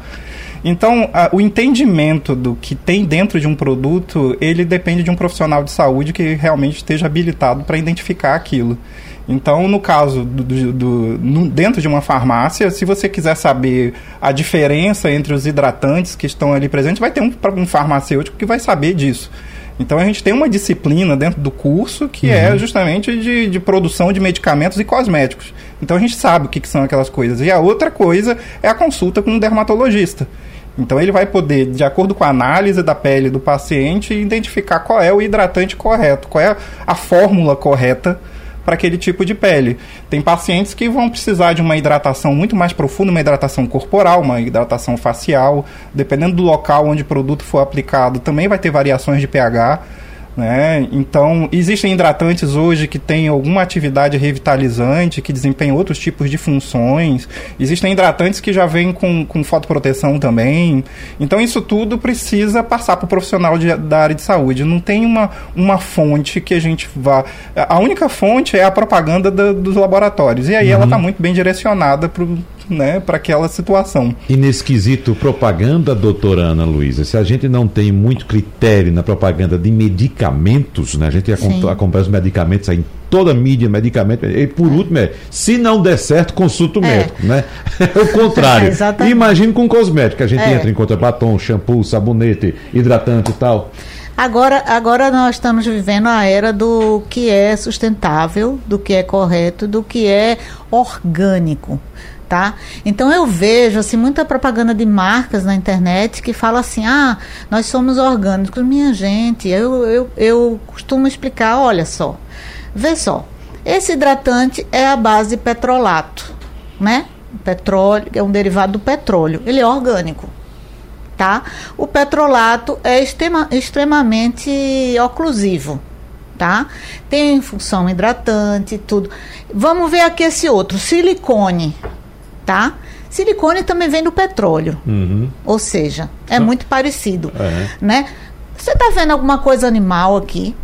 Então, a, o entendimento do que tem dentro de um produto, ele depende de um profissional de saúde que realmente esteja habilitado para identificar aquilo. Então, no caso do, do, do no, dentro de uma farmácia, se você quiser saber a diferença entre os hidratantes que estão ali presentes, vai ter um, um farmacêutico que vai saber disso. Então a gente tem uma disciplina dentro do curso que é uhum. é justamente de, de, produção de medicamentos e cosméticos. Então a gente sabe o que, que, são aquelas coisas. E a outra coisa é a consulta com um dermatologista. Então ele vai poder, de acordo com a análise da pele do paciente, identificar qual é o hidratante correto, qual é a fórmula correta para aquele tipo de pele. Tem pacientes que vão precisar de uma hidratação muito mais profunda, uma hidratação corporal, uma hidratação facial, dependendo do local onde o produto for aplicado, também vai ter variações de pH. Né? Então, existem hidratantes hoje que têm alguma atividade revitalizante, que desempenham outros tipos de funções. Existem hidratantes que já vêm com, com fotoproteção também. Então, isso tudo precisa passar para o profissional de, da área de saúde. Não tem uma, uma fonte que a gente vá. A única fonte é a propaganda da, dos laboratórios. E aí uhum. ela está muito bem direcionada para né, para aquela situação.
E nesse quesito propaganda, doutora Ana Luísa, se a gente não tem muito critério na propaganda de medicamentos, né, a gente acompanha os medicamentos aí em toda a mídia, medicamento, e por último é, se não der certo, consulta o é. médico, né? É o contrário. É, Imagine com cosmético, a gente é. entra em conta batom, shampoo, sabonete, hidratante e tal.
Agora, agora nós estamos vivendo a era do que é sustentável, do que é correto, do que é orgânico tá? Então eu vejo assim muita propaganda de marcas na internet que fala assim: "Ah, nós somos orgânicos". Minha gente, eu, eu, eu costumo explicar, olha só. Vê só. Esse hidratante é a base petrolato, né? Petróleo, é um derivado do petróleo. Ele é orgânico. Tá? O petrolato é extrema, extremamente oclusivo, tá? Tem função hidratante, tudo. Vamos ver aqui esse outro, silicone tá? Silicone também vem do petróleo. Uhum. Ou seja, é muito parecido, é. né? Você está vendo alguma coisa animal aqui?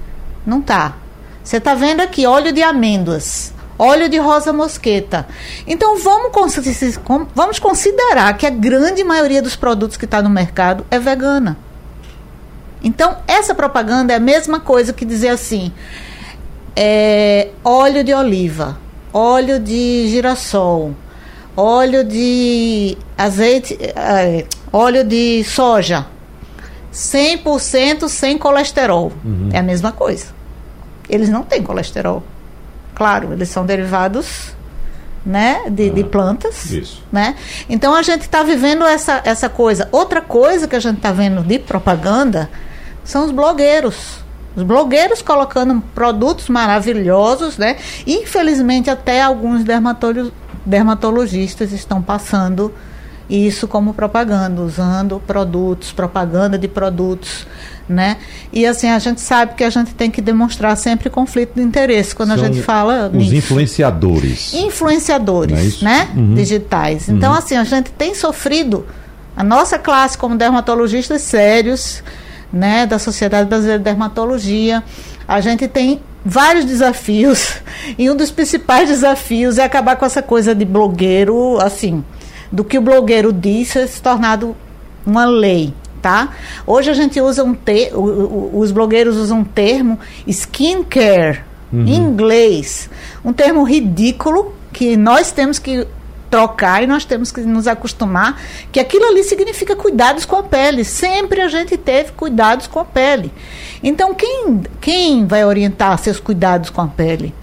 Não tá. Você está vendo aqui óleo de amêndoas, óleo de rosa mosqueta. Então vamos, vamos considerar que a grande maioria dos produtos que está no mercado é vegana. Então essa propaganda é a mesma coisa que dizer assim: é, óleo de oliva, óleo de girassol, óleo de azeite, é, óleo de soja, 100% sem colesterol. Uhum. É a mesma coisa. Eles não têm colesterol. Claro, eles são derivados né, de, de plantas. Isso. Né? Então a gente está vivendo essa, essa coisa. Outra coisa que a gente está vendo de propaganda são os blogueiros. Os blogueiros colocando produtos maravilhosos, né? Infelizmente, até alguns dermatólogos, dermatologistas estão passando isso como propaganda, usando produtos, propaganda de produtos, né? E assim, a gente sabe que a gente tem que demonstrar sempre conflito de interesse quando São a gente fala
os nisso. influenciadores.
Influenciadores, é né? Uhum. Digitais. Então, uhum. assim, a gente tem sofrido, a nossa classe como dermatologistas sérios, né, da Sociedade Brasileira de Dermatologia, a gente tem vários desafios e um dos principais desafios é acabar com essa coisa de blogueiro, assim, do que o blogueiro disse é se tornado uma lei, tá? Hoje a gente usa um te os blogueiros usam um termo skincare uhum. em inglês, um termo ridículo que nós temos que trocar e nós temos que nos acostumar que aquilo ali significa cuidados com a pele. Sempre a gente teve cuidados com a pele. Então, quem, quem vai orientar seus cuidados com a pele?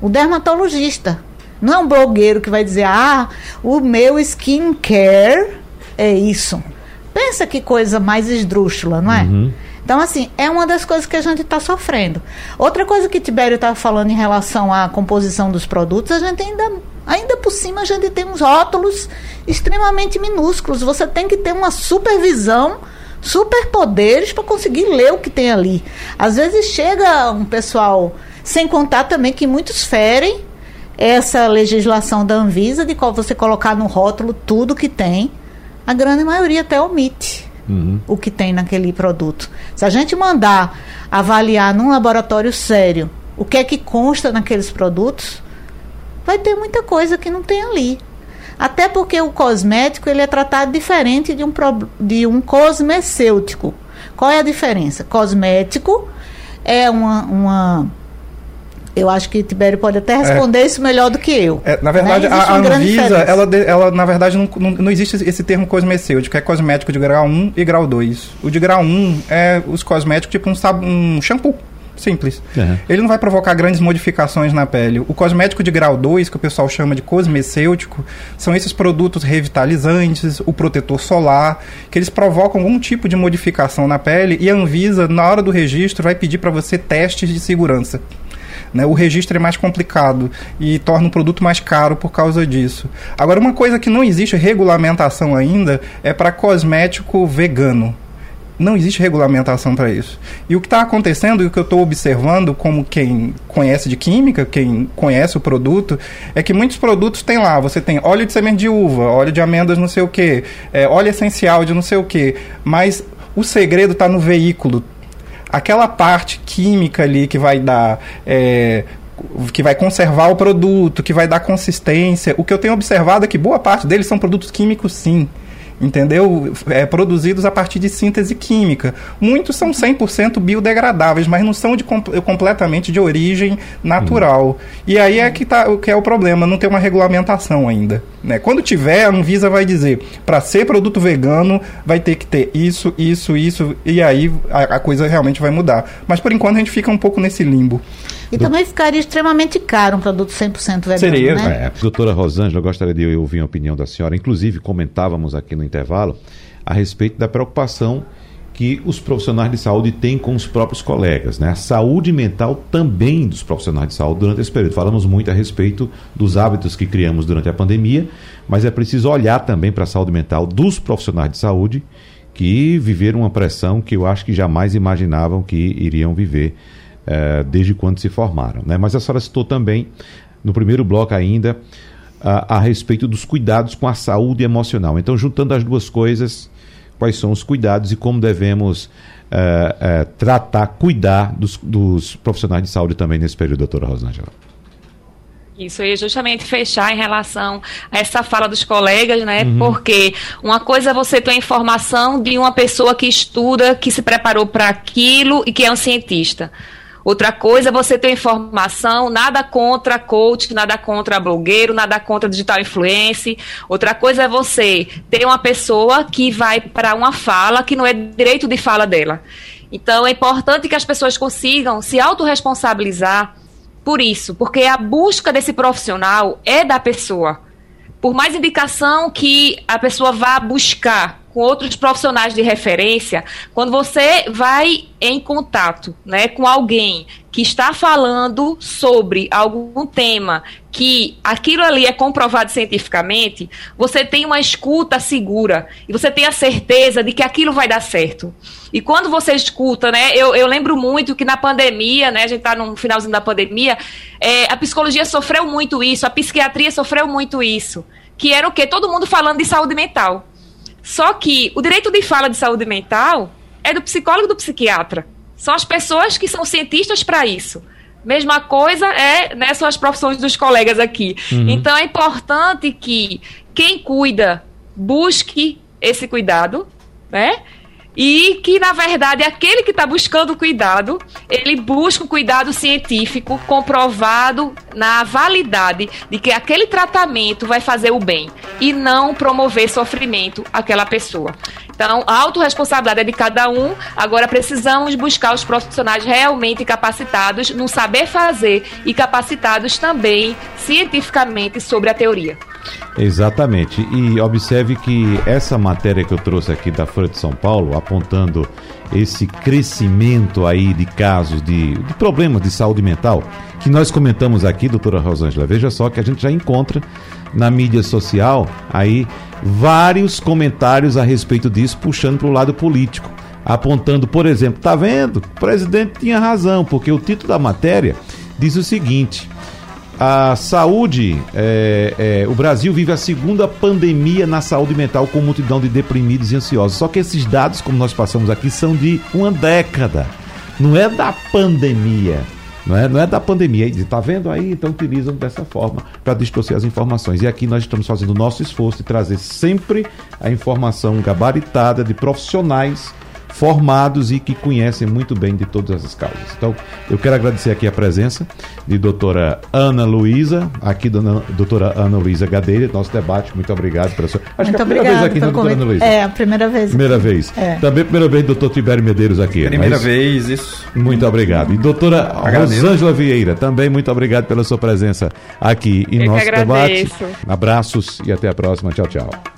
O dermatologista. Não é um blogueiro que vai dizer, ah, o meu skincare é isso. Pensa que coisa mais esdrúxula, não é? Uhum. Então, assim, é uma das coisas que a gente está sofrendo. Outra coisa que Tibério estava falando em relação à composição dos produtos, a gente ainda Ainda por cima, a gente tem uns rótulos extremamente minúsculos. Você tem que ter uma supervisão, superpoderes para conseguir ler o que tem ali. Às vezes chega um pessoal, sem contar também que muitos ferem essa legislação da Anvisa, de qual você colocar no rótulo tudo que tem. A grande maioria até omite. Uhum. o que tem naquele produto. Se a gente mandar avaliar num laboratório sério o que é que consta naqueles produtos, vai ter muita coisa que não tem ali. Até porque o cosmético ele é tratado diferente de um, de um cosmecêutico. Qual é a diferença? Cosmético é uma, uma Eu acho que Tibério pode até responder é, isso melhor do que eu.
É, na verdade, né? a, a Anvisa, ela, ela, na verdade, não, não, não, existe esse termo cosmecêutico, é cosmético de grau 1 e grau 2. O de grau 1 é os cosméticos tipo um, um shampoo. Simples. Uhum. Ele não vai provocar grandes modificações na pele. O cosmético de grau 2, que o pessoal chama de cosmecêutico, são esses produtos revitalizantes, o protetor solar, que eles provocam algum tipo de modificação na pele e a Anvisa, na hora do registro, vai pedir para você testes de segurança. Né? O registro é mais complicado e torna o produto mais caro por causa disso. Agora, uma coisa que não existe regulamentação ainda é para cosmético vegano não existe regulamentação para isso. E o que está acontecendo e o que eu estou observando, como quem conhece de química, quem conhece o produto, é que muitos produtos têm lá. Você tem óleo de semente de uva, óleo de amêndoas, não sei o que, é, óleo essencial de não sei o que. Mas o segredo está no veículo. Aquela parte química ali que vai dar. É, que vai conservar o produto, que vai dar consistência. O que eu tenho observado é que boa parte deles são produtos químicos, sim entendeu? É, produzidos a partir de síntese química. Muitos são 100% biodegradáveis, mas não são de, completamente de origem natural. Uhum. E aí é que, tá, que é o problema, não tem uma regulamentação ainda. Né? Quando tiver, a Anvisa vai dizer, para ser produto vegano, vai ter que ter isso, isso, isso, e aí a, a coisa realmente vai mudar. Mas por enquanto a gente fica um pouco nesse limbo.
E do... também ficaria extremamente caro um produto 100% vegano, Seria, né?
É. Doutora Rosângela, eu gostaria de ouvir a opinião da senhora. Inclusive, comentávamos aqui no intervalo a respeito da preocupação que os profissionais de saúde têm com os próprios colegas, né? A saúde mental também dos profissionais de saúde durante esse período. Falamos muito a respeito dos hábitos que criamos durante a pandemia, mas é preciso olhar também para a saúde mental dos profissionais de saúde que viveram uma pressão que eu acho que jamais imaginavam que iriam viver é, desde quando se formaram. Né? Mas a senhora citou também, no primeiro bloco ainda, a, a, respeito dos cuidados com a saúde emocional. Então, juntando as duas coisas, quais são os cuidados e como devemos é, é, tratar, cuidar dos, dos, profissionais de saúde também nesse período, doutora Rosângela?
Isso, aí justamente fechar em relação a essa fala dos colegas, né? Uhum. Porque uma coisa é você ter a informação de uma pessoa que estuda, que se preparou para aquilo e que é um cientista. Outra coisa é você ter informação, nada contra coach, nada contra blogueiro, nada contra digital influencer. Outra coisa é você ter uma pessoa que vai para uma fala que não é direito de fala dela. Então é importante que as pessoas consigam se autorresponsabilizar por isso, porque a busca desse profissional é da pessoa. Por mais indicação que a pessoa vá buscar com outros profissionais de referência, quando você vai em contato né, com alguém que está falando sobre algum tema que aquilo ali é comprovado cientificamente, você tem uma escuta segura e você tem a certeza de que aquilo vai dar certo. E quando você escuta, né, eu, eu lembro muito que na pandemia, né, a gente está no finalzinho da pandemia, é, a psicologia sofreu muito isso, a psiquiatria sofreu muito isso, que era o quê? Todo mundo falando de saúde mental. Só que o direito de fala de saúde mental é do psicólogo e do psiquiatra. São as pessoas que são cientistas para isso. Mesma coisa é, né, são as profissões dos colegas aqui. Uhum. Então é importante que quem cuida busque esse cuidado, né? E que, na verdade, aquele que está buscando cuidado, ele busca um cuidado científico comprovado na validade de que aquele tratamento vai fazer o bem e não promover sofrimento àquela pessoa. Então, a autorresponsabilidade é de cada um. Agora, precisamos buscar os profissionais realmente capacitados no saber fazer e capacitados também cientificamente sobre a teoria.
Exatamente. E observe que essa matéria que eu trouxe aqui da Folha de São Paulo, apontando esse crescimento aí de casos de, de problemas de saúde mental, que nós comentamos aqui, doutora Rosângela, veja só que a gente já encontra na mídia social aí vários comentários a respeito disso, puxando para o lado político, apontando, por exemplo, tá vendo? O presidente tinha razão, porque o título da matéria diz o seguinte: a saúde, é, é, o Brasil vive a segunda pandemia na saúde mental com multidão de deprimidos e ansiosos. Só que esses dados, como nós passamos aqui, são de uma década. Não é da pandemia. Não é, não é da pandemia. Está vendo aí? Então utilizam dessa forma para distorcer as informações. E aqui nós estamos fazendo o nosso esforço de trazer sempre a informação gabaritada de profissionais formados e que conhecem muito bem de todas essas causas. Então, eu quero agradecer aqui a presença de doutora Ana Luísa, aqui da doutora Ana Luísa Gadeira, nosso debate. Muito obrigado pela sua.
Acho muito que é a primeira vez aqui, né, doutora Ana Luísa? É, a primeira vez.
Primeira vez. É. Também primeira vez, doutor Tibério Medeiros aqui.
Primeira mas... vez, isso.
Muito obrigado. E doutora Rosângela Vieira, também muito obrigado pela sua presença aqui em eu nosso debate. Abraços e até a próxima. Tchau, tchau.